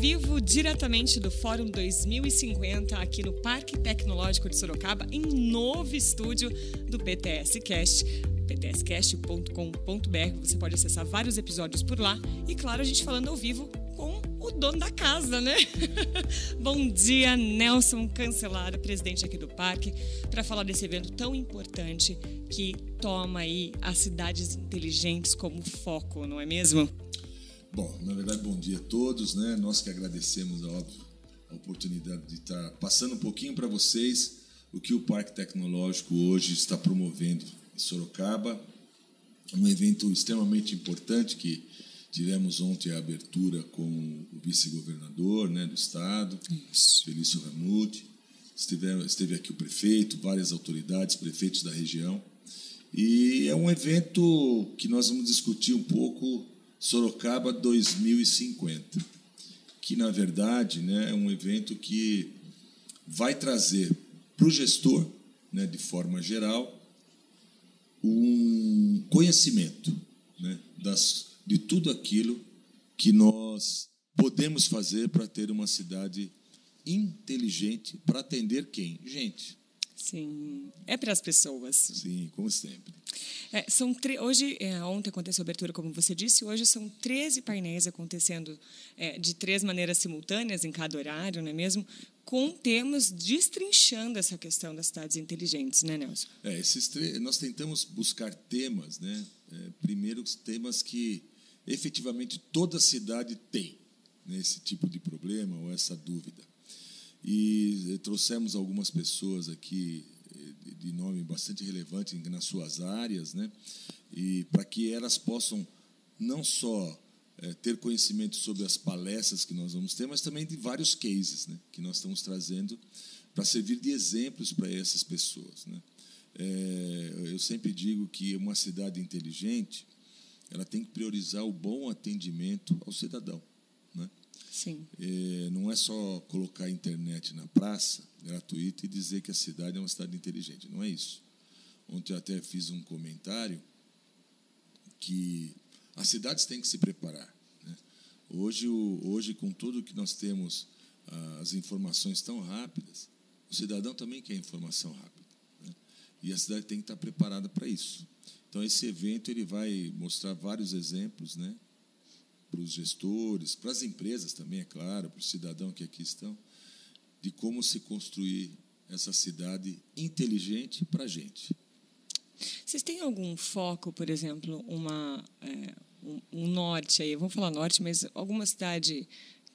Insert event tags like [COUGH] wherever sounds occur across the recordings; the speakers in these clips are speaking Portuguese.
vivo diretamente do Fórum 2050 aqui no Parque Tecnológico de Sorocaba, em novo estúdio do PTS Cast ptscast.com.br. Você pode acessar vários episódios por lá. E claro, a gente falando ao vivo com o dono da casa, né? [LAUGHS] Bom dia, Nelson Cancelara, presidente aqui do parque, para falar desse evento tão importante que toma aí as cidades inteligentes como foco, não é mesmo? Bom, na verdade, bom dia a todos, né? Nós que agradecemos óbvio, a oportunidade de estar passando um pouquinho para vocês o que o Parque Tecnológico hoje está promovendo em Sorocaba. Um evento extremamente importante que tivemos ontem a abertura com o vice-governador né, do estado, Isso. Felício Ramute. Esteve, esteve aqui o prefeito, várias autoridades, prefeitos da região. E é um evento que nós vamos discutir um pouco Sorocaba 2050, que na verdade né, é um evento que vai trazer para o gestor, né, de forma geral, um conhecimento né, das, de tudo aquilo que nós podemos fazer para ter uma cidade inteligente para atender quem? Gente. Sim, é para as pessoas. Sim, como sempre. É, são hoje, é, ontem aconteceu a abertura, como você disse, hoje são 13 painéis acontecendo é, de três maneiras simultâneas em cada horário, não é mesmo? Com temas destrinchando essa questão das cidades inteligentes, né, Nelson? É, esses nós tentamos buscar temas, né? É, primeiro, temas que efetivamente toda cidade tem né, esse tipo de problema ou essa dúvida. E trouxemos algumas pessoas aqui de nome bastante relevante nas suas áreas, né? E para que elas possam não só é, ter conhecimento sobre as palestras que nós vamos ter, mas também de vários cases, né? Que nós estamos trazendo para servir de exemplos para essas pessoas, né? É, eu sempre digo que uma cidade inteligente ela tem que priorizar o bom atendimento ao cidadão. Sim. É, não é só colocar a internet na praça, gratuita, e dizer que a cidade é uma cidade inteligente. Não é isso. Ontem eu até fiz um comentário que as cidades têm que se preparar. Né? Hoje, hoje, com tudo que nós temos, as informações tão rápidas, o cidadão também quer informação rápida. Né? E a cidade tem que estar preparada para isso. Então, esse evento ele vai mostrar vários exemplos, né? Para os gestores, para as empresas também, é claro, para o cidadão que aqui estão, de como se construir essa cidade inteligente para a gente. Vocês têm algum foco, por exemplo, uma, é, um, um, norte aí? Vamos falar norte, mas alguma cidade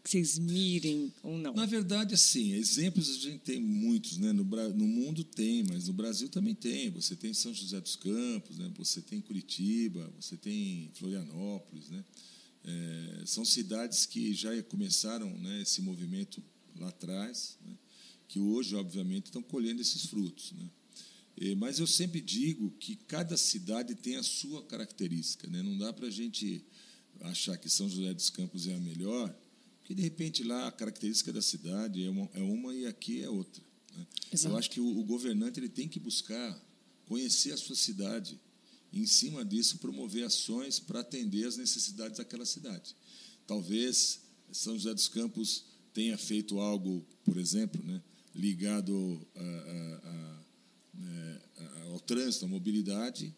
que vocês mirem ou não? Na verdade, assim, exemplos a gente tem muitos, né? No, no mundo tem, mas no Brasil também tem. Você tem São José dos Campos, né? Você tem Curitiba, você tem Florianópolis, né? É, são cidades que já começaram né, esse movimento lá atrás, né, que hoje, obviamente, estão colhendo esses frutos. Né. E, mas eu sempre digo que cada cidade tem a sua característica. Né, não dá para a gente achar que São José dos Campos é a melhor, porque, de repente, lá a característica da cidade é uma, é uma e aqui é outra. Né. Eu acho que o, o governante ele tem que buscar conhecer a sua cidade, em cima disso, promover ações para atender às necessidades daquela cidade. Talvez São José dos Campos tenha feito algo, por exemplo, né, ligado a, a, a, é, ao trânsito, à mobilidade,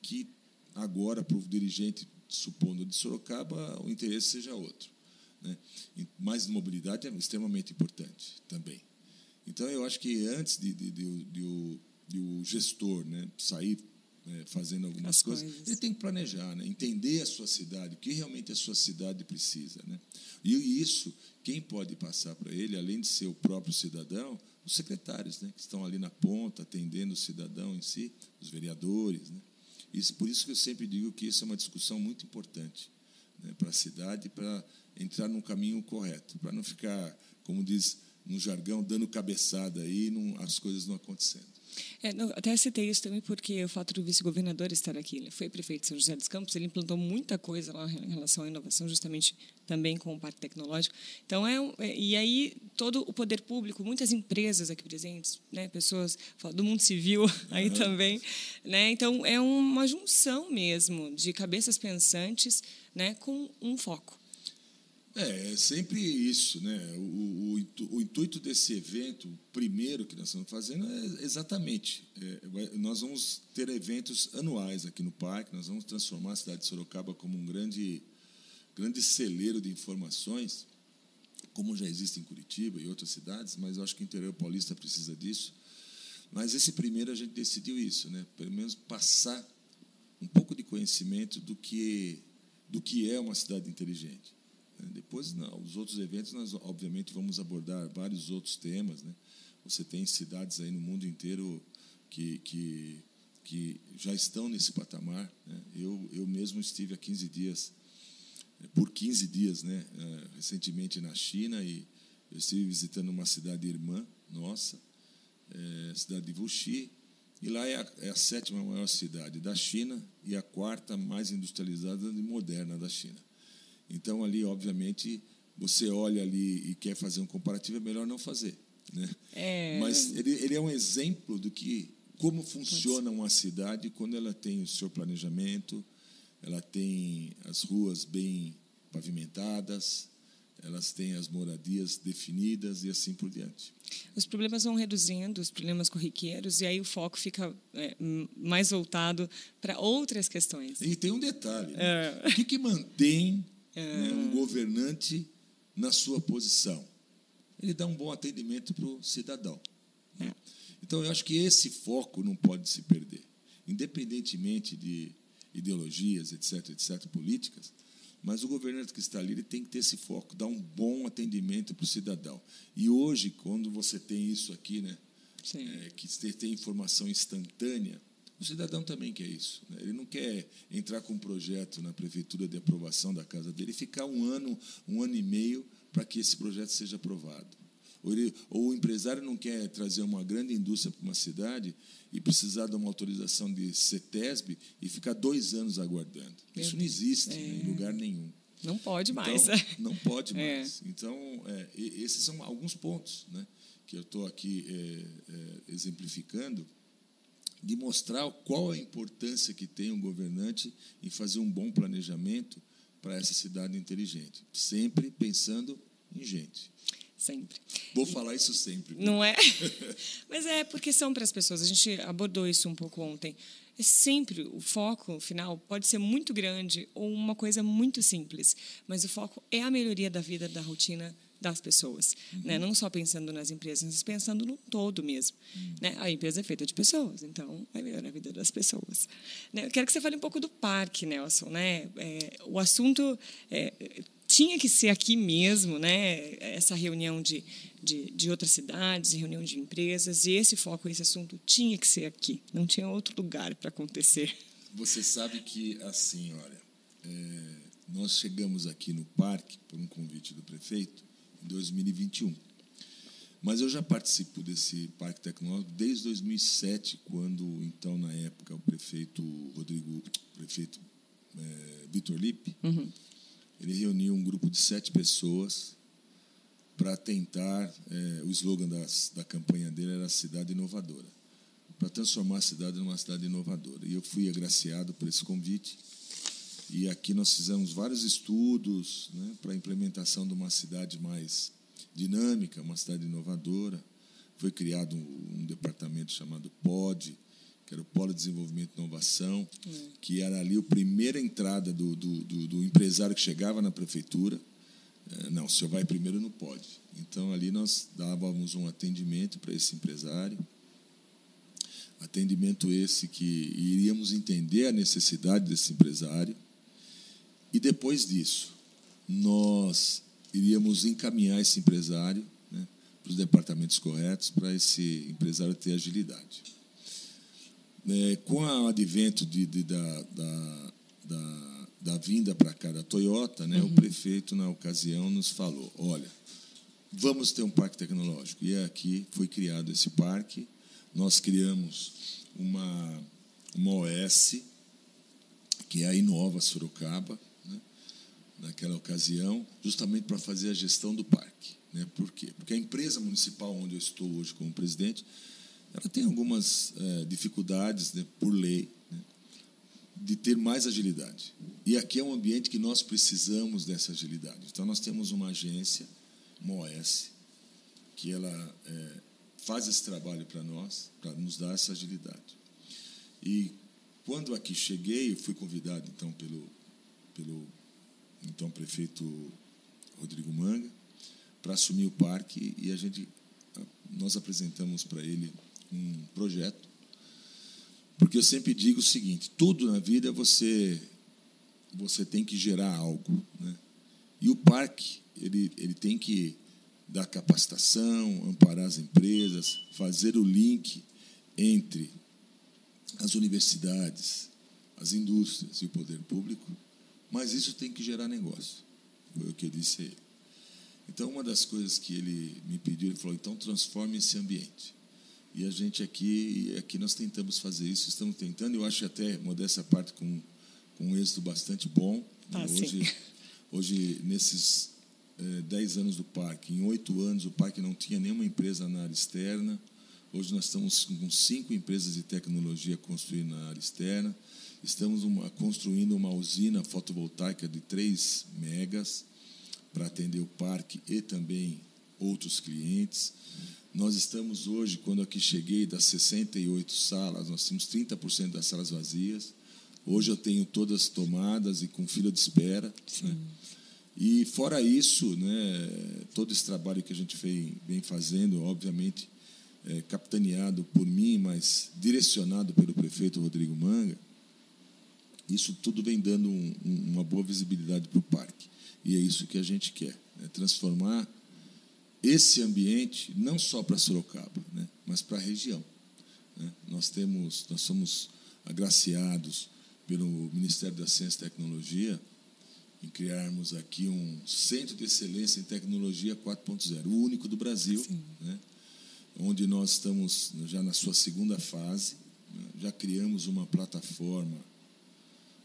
que agora, para o dirigente, supondo de Sorocaba, o interesse seja outro. Né? Mas mobilidade é extremamente importante também. Então, eu acho que antes de, de, de, de o, o gestor né, sair né, fazendo algumas As coisas, coisas, ele tem que planejar, né, entender a sua cidade, o que realmente a sua cidade precisa. Né? E isso, quem pode passar para ele, além de ser o próprio cidadão, os secretários, né, que estão ali na ponta, atendendo o cidadão em si, os vereadores. Né? Isso, por isso que eu sempre digo que isso é uma discussão muito importante né, para a cidade, para entrar no caminho correto, para não ficar, como diz no jargão, dando cabeçada aí e as coisas não acontecendo. É, não, até citei isso também porque o fato do vice-governador estar aqui, ele foi prefeito de São José dos Campos, ele implantou muita coisa lá em relação à inovação, justamente também com o Parque Tecnológico. Então, é, é e aí todo o poder público, muitas empresas aqui presentes, né, pessoas do mundo civil [LAUGHS] aí uhum. também, né, então é uma junção mesmo de cabeças pensantes, né, com um foco. É, é sempre isso, né? O, o, o, intuito desse evento, o primeiro que nós estamos fazendo, é exatamente. É, nós vamos ter eventos anuais aqui no parque, nós vamos transformar a cidade de Sorocaba como um grande, grande celeiro de informações, como já existe em Curitiba e outras cidades, mas eu acho que o interior paulista precisa disso. Mas esse primeiro a gente decidiu isso, né? pelo menos passar um pouco de conhecimento do que, do que é uma cidade inteligente. Depois, não, os outros eventos, nós obviamente vamos abordar vários outros temas. Né? Você tem cidades aí no mundo inteiro que, que, que já estão nesse patamar. Né? Eu, eu mesmo estive há 15 dias, eh, por 15 dias, né? Eh, recentemente na China, e eu estive visitando uma cidade irmã nossa, é, cidade de Wuxi, e lá é a, é a, sétima maior cidade da China e a quarta mais industrializada e moderna da China. Então, ali, obviamente, você olha ali e quer fazer um comparativo, é melhor não fazer. Né? É... Mas ele, ele é um exemplo do que como funciona uma cidade quando ela tem o seu planejamento, ela tem as ruas bem pavimentadas, elas têm as moradias definidas e assim por diante. Os problemas vão reduzindo, os problemas corriqueiros, e aí o foco fica é, mais voltado para outras questões. E tem um detalhe: né? é. o que, que mantém né, um governante na sua posição. Ele dá um bom atendimento para o cidadão. Né? Então, eu acho que esse foco não pode se perder. Independentemente de ideologias, etc., etc., políticas, mas o governante que está ali ele tem que ter esse foco, dar um bom atendimento para o cidadão. E hoje, quando você tem isso aqui, né, é, que tem informação instantânea, o cidadão também quer isso. Né? Ele não quer entrar com um projeto na prefeitura de aprovação da casa dele e ficar um ano, um ano e meio para que esse projeto seja aprovado. Ou, ele, ou, o empresário não quer trazer uma grande indústria para uma cidade e precisar de uma autorização de CETESB e ficar dois anos aguardando. Isso não existe é. né, em lugar nenhum. Não pode então, mais. Não pode é. mais. É. Então, é, esses são alguns pontos né, que eu estou aqui é, é, exemplificando de mostrar qual a importância que tem um governante em fazer um bom planejamento para essa cidade inteligente, sempre pensando em gente. Sempre. Vou falar isso sempre. Não é? [LAUGHS] Mas é porque são para as pessoas. A gente abordou isso um pouco ontem. É sempre o foco final pode ser muito grande ou uma coisa muito simples, mas o foco é a melhoria da vida, da rotina das pessoas, uhum. né? Não só pensando nas empresas, mas pensando no todo mesmo, uhum. né? A empresa é feita de pessoas, então vai melhorar a vida das pessoas. Né? Eu quero que você fale um pouco do parque, Nelson, né? É, o assunto é, tinha que ser aqui mesmo, né? Essa reunião de, de, de, outras cidades, reunião de empresas, e esse foco, esse assunto tinha que ser aqui. Não tinha outro lugar para acontecer. Você sabe que, assim, olha, é, nós chegamos aqui no parque por um convite do prefeito em 2021. Mas eu já participo desse parque tecnológico desde 2007, quando, então, na época, o prefeito Rodrigo, o prefeito é, Vitor Lippe, uhum. ele reuniu um grupo de sete pessoas para tentar, é, o slogan das, da campanha dele era Cidade Inovadora, para transformar a cidade numa cidade inovadora. E eu fui agraciado por esse convite e aqui nós fizemos vários estudos né, para a implementação de uma cidade mais dinâmica, uma cidade inovadora. Foi criado um, um departamento chamado POD, que era o Polo de Desenvolvimento e Inovação, hum. que era ali a primeira entrada do, do, do, do empresário que chegava na prefeitura. É, não, o senhor vai primeiro no POD. Então, ali nós dávamos um atendimento para esse empresário, atendimento esse que iríamos entender a necessidade desse empresário, e depois disso, nós iríamos encaminhar esse empresário né, para os departamentos corretos para esse empresário ter agilidade. É, com o advento de, de, da, da, da, da, vinda para cá da Toyota, né, uhum. o prefeito, na ocasião, nos falou: olha, vamos ter um parque tecnológico. E aqui foi criado esse parque. Nós criamos uma, uma OS, que é a Inova Sorocaba, naquela ocasião, justamente para fazer a gestão do parque. Né? Por quê? Porque a empresa municipal onde eu estou hoje como presidente, ela tem algumas é, dificuldades né, por lei. Né? de ter mais agilidade. E aqui é um ambiente que nós precisamos dessa agilidade. Então, nós temos uma agência, uma OS, que ela é, faz esse trabalho para nós, para nos dar essa agilidade. E quando aqui cheguei, fui convidado então pelo, pelo então prefeito Rodrigo Manga para assumir o parque e a gente nós apresentamos para ele um projeto porque eu sempre digo o seguinte tudo na vida você você tem que gerar algo né? e o parque ele ele tem que dar capacitação amparar as empresas fazer o link entre as universidades as indústrias e o poder público mas isso tem que gerar negócio foi o que eu disse a ele então, uma das coisas que ele me pediu, ele falou: então transforme esse ambiente. E a gente aqui, aqui nós tentamos fazer isso, estamos tentando, eu acho até, modéstia parte, com, com um êxito bastante bom. Ah, hoje, hoje, nesses é, dez anos do parque, em oito anos, o parque não tinha nenhuma empresa na área externa. Hoje nós estamos com cinco empresas de tecnologia construindo na área externa. Estamos uma, construindo uma usina fotovoltaica de 3 megas para atender o parque e também outros clientes. Nós estamos hoje, quando aqui cheguei, das 68 salas, nós temos 30% das salas vazias. Hoje eu tenho todas tomadas e com fila de espera. Né? E fora isso, né, todo esse trabalho que a gente vem, vem fazendo, obviamente, é, capitaneado por mim, mas direcionado pelo prefeito Rodrigo Manga, isso tudo vem dando um, um, uma boa visibilidade para o parque. E é isso que a gente quer, né? transformar esse ambiente não só para Sorocaba, né? mas para a região. Né? Nós temos, nós somos agraciados pelo Ministério da Ciência e Tecnologia em criarmos aqui um centro de excelência em tecnologia 4.0, o único do Brasil, né? onde nós estamos já na sua segunda fase, né? já criamos uma plataforma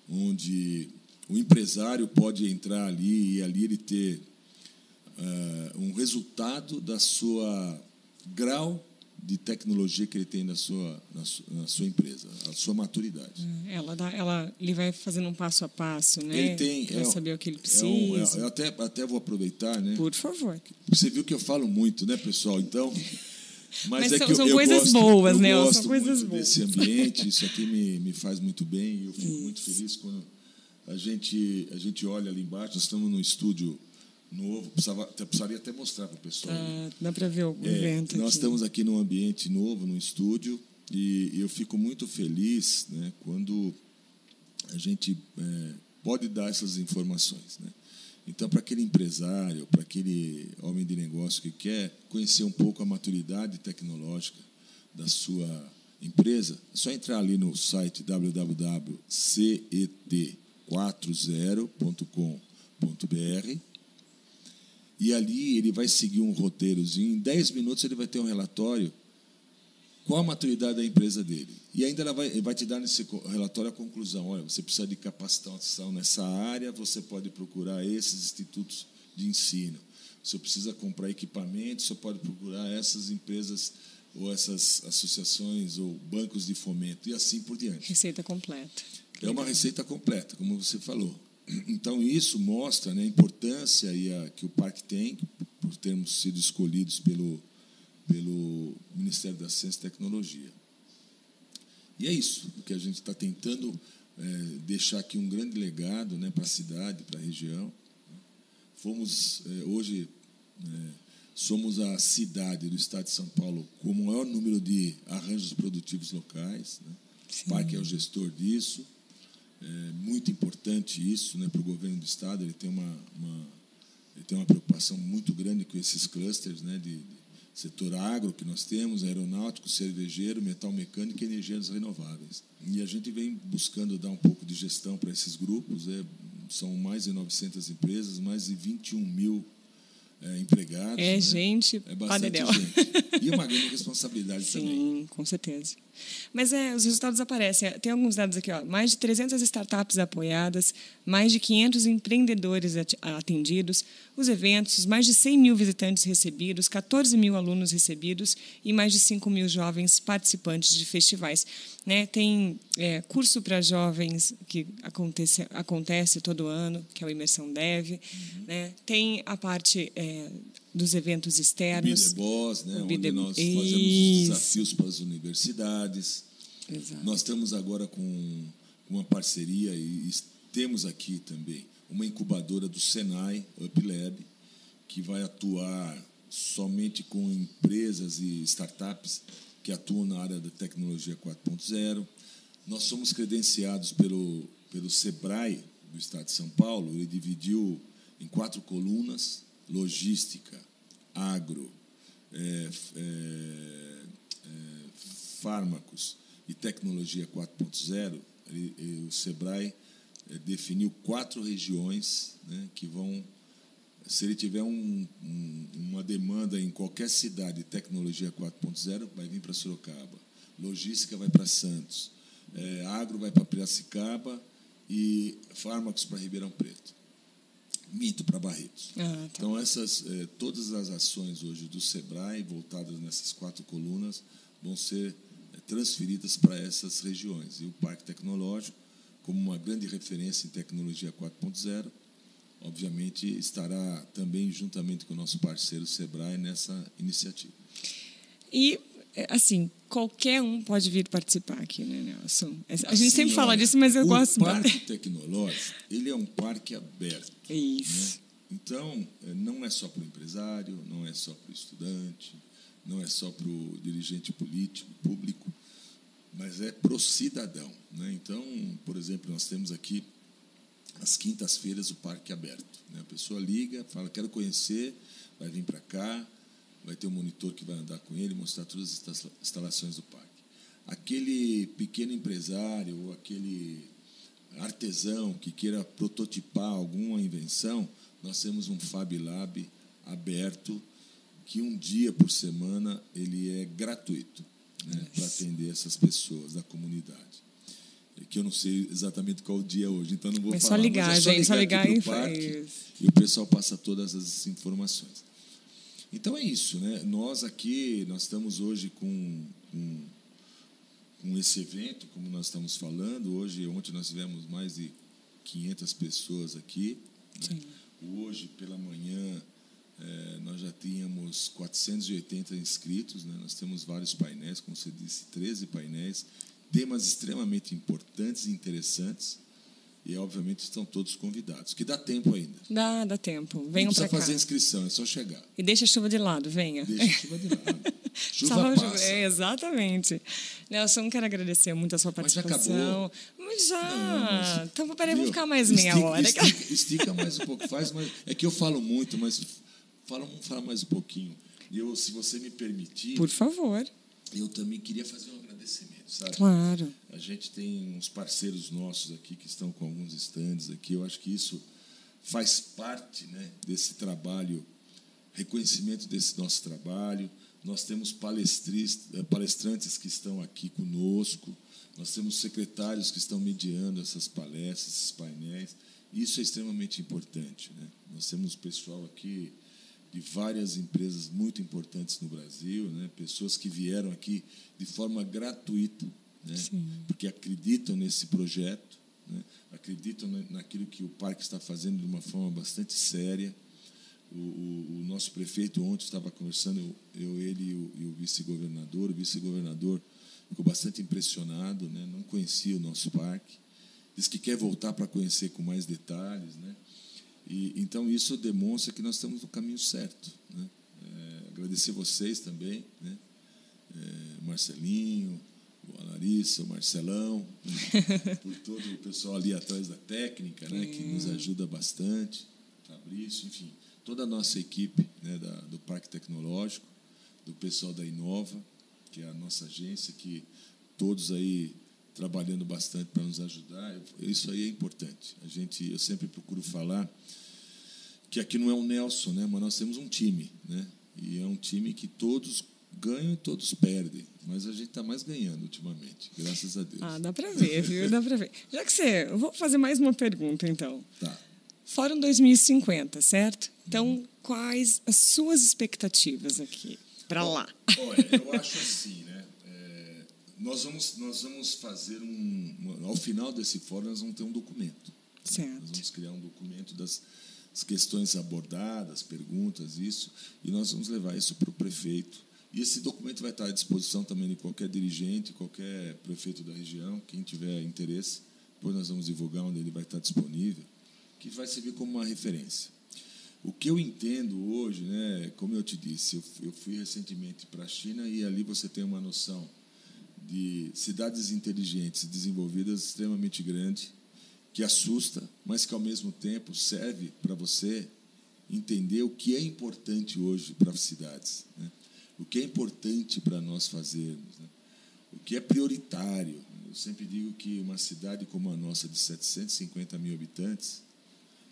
onde o empresário pode entrar ali e ali ele ter uh, um resultado da sua grau de tecnologia que ele tem na sua, na sua, na sua empresa, a sua maturidade. É, ela, dá, ela, ele vai fazendo um passo a passo, né? Ele tem. Para é, saber o que ele precisa. É um, é, eu até, até vou aproveitar, né? Por favor. Você viu que eu falo muito, né, pessoal? Então. Mas, Mas é são, eu, são coisas gosto, boas, eu né? São coisas muito boas. desse ambiente, isso aqui me, me faz muito bem e eu fico Isso. muito feliz quando a gente, a gente olha ali embaixo, nós estamos num estúdio novo, precisava, precisaria até mostrar para o pessoal. Ah, dá para ver o É, evento nós aqui. estamos aqui num ambiente novo, num estúdio, e eu fico muito feliz né, quando a gente é, pode dar essas informações. Né? Então, para aquele empresário, para aquele homem de negócio que quer conhecer um pouco a maturidade tecnológica da sua empresa, é só entrar ali no site www.cet40.com.br e ali ele vai seguir um roteirozinho. Em 10 minutos ele vai ter um relatório qual a maturidade da empresa dele. E ainda ela vai, vai te dar nesse relatório a conclusão: olha, você precisa de capacitação nessa área, você pode procurar esses institutos de ensino. Você precisa comprar equipamento, você pode procurar essas empresas ou essas associações ou bancos de fomento e assim por diante. Receita completa. É uma receita completa, como você falou. Então, isso mostra né, a importância e a, que o parque tem, por termos sido escolhidos pelo, pelo Ministério da Ciência e Tecnologia. E é isso, o que a gente está tentando é, deixar aqui um grande legado né, para a cidade, para a região. Fomos, é, hoje, é, somos a cidade do estado de São Paulo com o maior número de arranjos produtivos locais. Né? O parque é o gestor disso. É muito importante isso né, para o governo do estado. Ele tem uma, uma, ele tem uma preocupação muito grande com esses clusters né, de, de setor agro que nós temos, aeronáutico, cervejeiro, metal mecânico e energias renováveis. E a gente vem buscando dar um pouco de gestão para esses grupos. É, são mais de 900 empresas, mais de 21 mil é, empregados. É né? gente, é bastante gente. E uma [LAUGHS] grande responsabilidade Sim, também. com certeza. Mas é, os resultados aparecem. Tem alguns dados aqui, ó. Mais de 300 startups apoiadas, mais de 500 empreendedores atendidos, os eventos, mais de 100 mil visitantes recebidos, 14 mil alunos recebidos e mais de 5 mil jovens participantes de festivais. Né? Tem é, curso para jovens que acontece, acontece todo ano, que é o Imersão Dev. Né? Tem a parte é, dos eventos externos. the Boss, né? O onde nós fazemos os Isso. desafios para as universidades. Exato. Nós estamos agora com uma parceria e temos aqui também uma incubadora do Senai, UpLab, que vai atuar somente com empresas e startups que atuam na área da tecnologia 4.0. Nós somos credenciados pelo, pelo SEBRAE do Estado de São Paulo. Ele dividiu em quatro colunas: logística, agro, é, é, é, fármacos e tecnologia 4.0, ele- ele- o Sebrae eh, definiu quatro regiões né, que vão, se ele tiver um- um- uma demanda em qualquer cidade de tecnologia 4.0, vai vir para Sorocaba. Logística vai para Santos. Eh, agro vai para Piracicaba e fármacos para Ribeirão Preto. Mito para Barretos. Ah, tá. Então, essas, eh, todas as ações hoje do SEBRAE, voltadas nessas quatro colunas, vão ser eh, transferidas para essas regiões. E o Parque Tecnológico, como uma grande referência em tecnologia 4.0, obviamente estará também juntamente com o nosso parceiro SEBRAE nessa iniciativa. E, assim, qualquer um pode vir participar aqui, né, Nelson? A gente Assim, sempre fala disso, mas eu o gosto Parque Tecnológico, ele é um parque aberto. Isso. né? Então, eh, não é só para o empresário, não é só para o estudante, não é só para o dirigente político, público, mas é para o cidadão. Né? Então, por exemplo, nós temos aqui às quintas-feiras o parque aberto. Né? A pessoa liga, fala, quero conhecer, vai vir para cá, vai ter um monitor que vai andar com ele, mostrar todas as insta- instalações do parque. Aquele pequeno empresário ou aquele artesão que queira prototipar alguma invenção, nós temos um Fab Lab aberto que um dia por semana ele é gratuito né, para atender essas pessoas da comunidade. É Que eu não sei exatamente qual o dia é hoje, então não vou só falar. ligar, mas é gente, só ligar aqui e pro fa- parque isso. e o pessoal passa todas as informações. Então é isso, né? Nós aqui nós estamos hoje com, com, com esse evento, como nós estamos falando. Hoje, ontem nós tivemos mais de 500 pessoas aqui. né? Hoje pela manhã eh, nós já tínhamos 480 inscritos. Né? Nós temos vários painéis, como você disse, 13 painéis, temas extremamente importantes e interessantes. E obviamente estão todos convidados, que dá tempo ainda. Dá, dá tempo. Não Venham precisa para cá. fazer inscrição, é só chegar. E deixa a chuva de lado, venha. Deixa a chuva de lado. [LAUGHS] Chuva Salva passa. É, exatamente. Nelson, quero agradecer muito a sua Mas já participação. acabou? Mas já. Não, mas- Então, peraí, vamos ficar mais meia Estica- hora. Estica, estica mais um pouco. Faz mais, é que eu falo muito, mas fala, vamos falar mais um pouquinho. E eu, se você me permitir, Por favor. eu também queria fazer um agradecimento, sabe? Claro. A gente tem uns parceiros nossos aqui que estão com alguns estandes aqui. Eu acho que isso faz parte né, desse trabalho, reconhecimento desse nosso trabalho. Nós temos eh, palestrantes que estão aqui conosco, nós temos secretários que estão mediando essas palestras, esses painéis. Isso é extremamente importante. Né? Nós temos pessoal aqui de várias empresas muito importantes no Brasil, né? pessoas que vieram aqui de forma gratuita, né? porque acreditam nesse projeto, né? acreditam na- naquilo que o parque está fazendo de uma forma bastante séria. O, o- o nosso prefeito ontem estava conversando, eu, eu, ele e o, o vice-governador. O vice-governador ficou bastante impressionado, né? não conhecia o nosso parque. Diz que quer voltar para conhecer com mais detalhes. Né? E, então, isso demonstra que nós estamos no caminho certo. Né? É, agradecer vocês também, né? É, Marcelinho, a Larissa, o Marcelão, né? [LAUGHS] por todo o pessoal ali atrás da técnica, né? que nos ajuda bastante, Fabrício, enfim, toda a nossa equipe né? da, do Parque Tecnológico, do pessoal da Inova, que é a nossa agência, que todos aí trabalhando bastante para nos ajudar. Isso aí é importante. A gente, eu sempre procuro falar que aqui não é um Nelson, né? Mas nós temos um time, né? E é um time que todos ganham e todos perdem. Mas a gente está mais ganhando ultimamente, graças a Deus. Ah, dá para ver, viu? Dá para ver. Já que você. Eu vou fazer mais uma pergunta, então. Tá. Fórum 2050, certo? Então, quais as suas expectativas aqui para lá? Olha, eu acho assim, nós, vamos, nós vamos fazer um. Ao final desse fórum, nós vamos ter um documento. Certo. Nós vamos criar um documento das as questões abordadas, perguntas, isso, e nós vamos levar isso para o prefeito. E esse documento vai estar à disposição também de qualquer dirigente, qualquer prefeito da região, quem tiver interesse. Depois nós vamos divulgar onde ele vai estar disponível, que vai servir como uma referência. O que eu entendo hoje, né, como eu te disse, eu fui recentemente para a China e ali você tem uma noção de cidades inteligentes, desenvolvidas, extremamente grande, que assusta, mas que ao mesmo tempo serve para você entender o que é importante hoje para as cidades, né? o que é importante para nós fazermos, né? o que é prioritário. Eu sempre digo que uma cidade como a nossa, de 750 mil habitantes,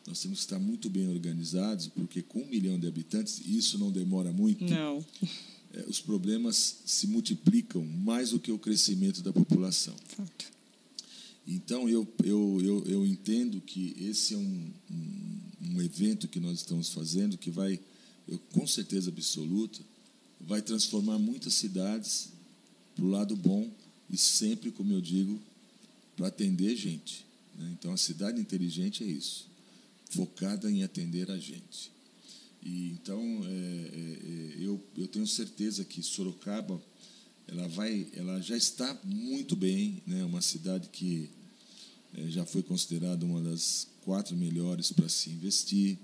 nós temos que estar muito bem organizados, porque com um milhão de habitantes, isso não demora muito, não. É, os problemas se multiplicam mais do que o crescimento da população. Fato. Então, eu, eu, eu, eu entendo que esse é um, um, um, evento que nós estamos fazendo que vai, eu, com certeza absoluta, vai transformar muitas cidades para o lado bom e sempre, como eu digo, para atender gente. Né? Então, a cidade inteligente é isso, focada em atender a gente. E, então, é, é, é eu, eu tenho certeza que Sorocaba ela vai, ela já está muito bem, né? Uma cidade que é, já foi considerada uma das quatro melhores para se investir.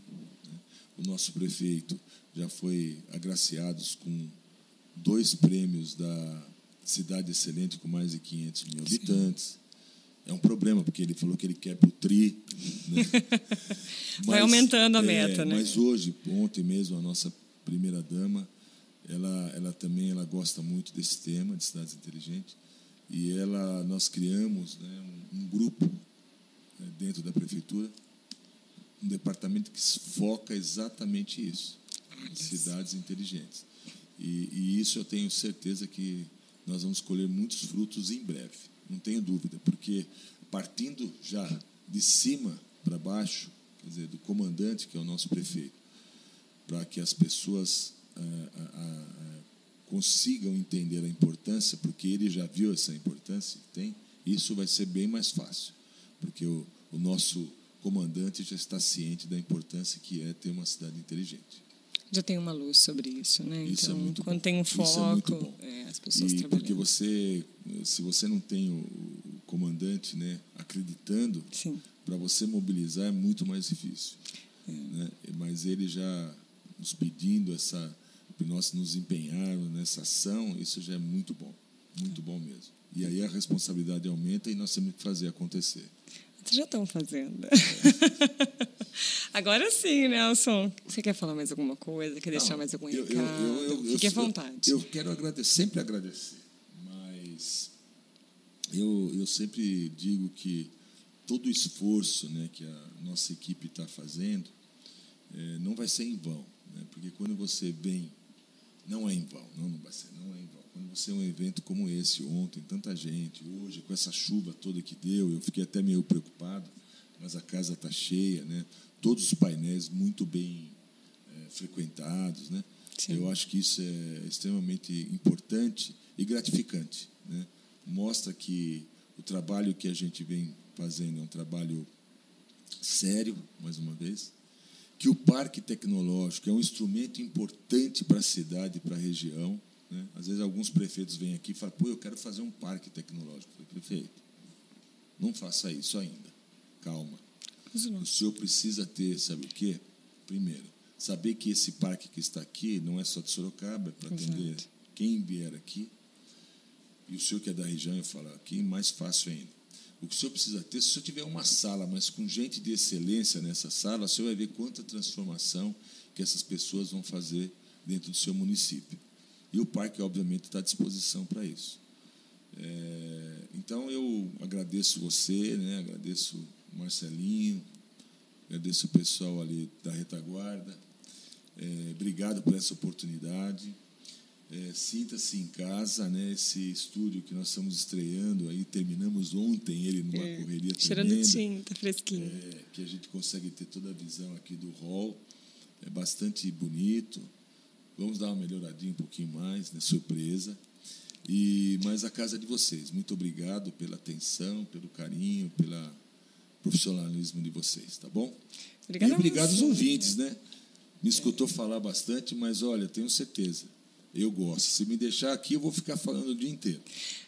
Né? O nosso prefeito já foi agraciado com dois prêmios da cidade excelente com mais de 500 mil habitantes. É um problema, porque ele falou que ele quer para o TRI. Né? [LAUGHS] Vai aumentando a meta, é, né? Mas hoje, ontem mesmo, a nossa primeira-dama ela, ela também ela gosta muito desse tema de cidades inteligentes e ela nós criamos né, um, um, grupo né, dentro da prefeitura um departamento que foca exatamente isso cidades inteligentes e, e, isso eu tenho certeza que nós vamos colher muitos frutos em breve não tenho dúvida porque partindo já de cima para baixo quer dizer do comandante que é o nosso prefeito para que as pessoas a, a, consigam entender a importância, porque ele já viu essa importância que tem, isso vai ser bem mais fácil, porque o, o nosso comandante já está ciente da importância que é ter uma cidade inteligente. Já tem uma luz sobre isso, né? Isso é então, é muito quando bom. tem um foco, é é, as pessoas e trabalhando. Porque você, se você não tem o, o comandante né, acreditando, para você mobilizar é muito mais difícil. É. Né? Mas ele já nos pedindo essa nós nos empenharmos nessa ação, isso já é muito bom, muito bom mesmo. E aí a responsabilidade aumenta e nós temos que fazer acontecer. Vocês já estão fazendo. [LAUGHS] Agora sim, Nelson. Você quer falar mais alguma coisa? Quer deixar Não, mais algum recado? Eu, eu, eu, Fique à vontade. Eu, quero agradecer, sempre agradecer, mas eu, eu sempre digo que todo o esforço né, que a nossa equipe está fazendo é, não vai ser em vão. Né? Porque quando você vem, não é em vão, não, não vai ser, não é em vão. Quando você é um evento como esse, ontem, tanta gente, hoje, com essa chuva toda que deu, eu fiquei até meio preocupado, mas a casa está cheia, né? todos os painéis muito bem é, frequentados. Né? Eu acho que isso é extremamente importante e gratificante. Né? Mostra que o trabalho que a gente vem fazendo é um trabalho sério, mais uma vez, que o parque tecnológico é um instrumento importante para a cidade, para a região. Né? Às vezes, alguns prefeitos vêm aqui e falam: pô, eu quero fazer um parque tecnológico. Eu falei, prefeito, não faça isso ainda. Calma. O senhor precisa ter, sabe o quê? Primeiro, saber que esse parque que está aqui não é só de Sorocaba, é para atender quem vier aqui. E o senhor que é da região, eu falo, aqui mais fácil ainda o que o senhor precisa ter, se o senhor tiver uma sala, mas com gente de excelência nessa sala, o senhor vai ver quanta transformação que essas pessoas vão fazer dentro do seu município. E o parque, obviamente, está à disposição para isso. É, então, eu agradeço você, né, agradeço Marcelinho, agradeço o pessoal ali da retaguarda. É, obrigado por essa oportunidade. É, Sinta-se em casa, né? Esse estúdio que nós estamos estreando aí, terminamos ontem ele numa é, correria cheirando tremenda. tinta, fresquinho. É, que a gente consegue ter toda a visão aqui do hall. É bastante bonito. Vamos dar uma melhoradinha um pouquinho mais, né? Surpresa. E mas a casa de vocês. Muito obrigado pela atenção, pelo carinho, pelo profissionalismo de vocês, tá bom? Obrigada e obrigado aos ouvintes, né? Me escutou é. falar bastante, mas olha, tenho certeza eu gosto. Se me deixar aqui, eu vou ficar falando o dia inteiro.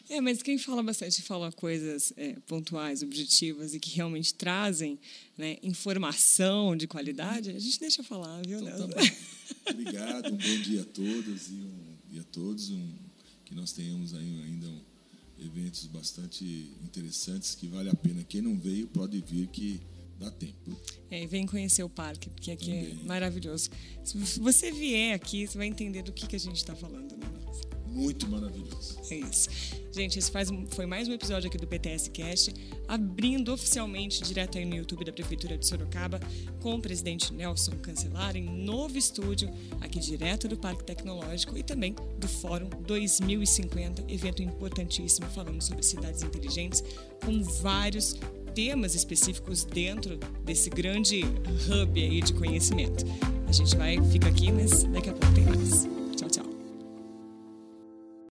É, mas quem fala bastante fala coisas é, pontuais, objetivas e que realmente trazem né, informação de qualidade, a gente deixa falar, viu, então, tá Obrigado, um bom dia a todas e, um, e a todos. Um, que nós tenhamos aí ainda um, eventos bastante interessantes que vale a pena. Quem não veio pode vir que dá tempo. É, vem conhecer o parque, porque aqui é Também. é maravilhoso. Se você vier aqui, você vai entender do que, que a gente está falando. Né? Muito maravilhoso. É isso. Gente, esse faz, foi mais um episódio aqui do PTS Cast, abrindo oficialmente direto aí no YouTube da Prefeitura de Sorocaba, com o presidente Nelson Cancelar, em novo estúdio, aqui direto do Parque Tecnológico e também do Fórum 2050, evento importantíssimo falando sobre cidades inteligentes, com vários temas específicos dentro desse grande hub aí de conhecimento. A gente vai, fica aqui, mas daqui a pouco tem mais.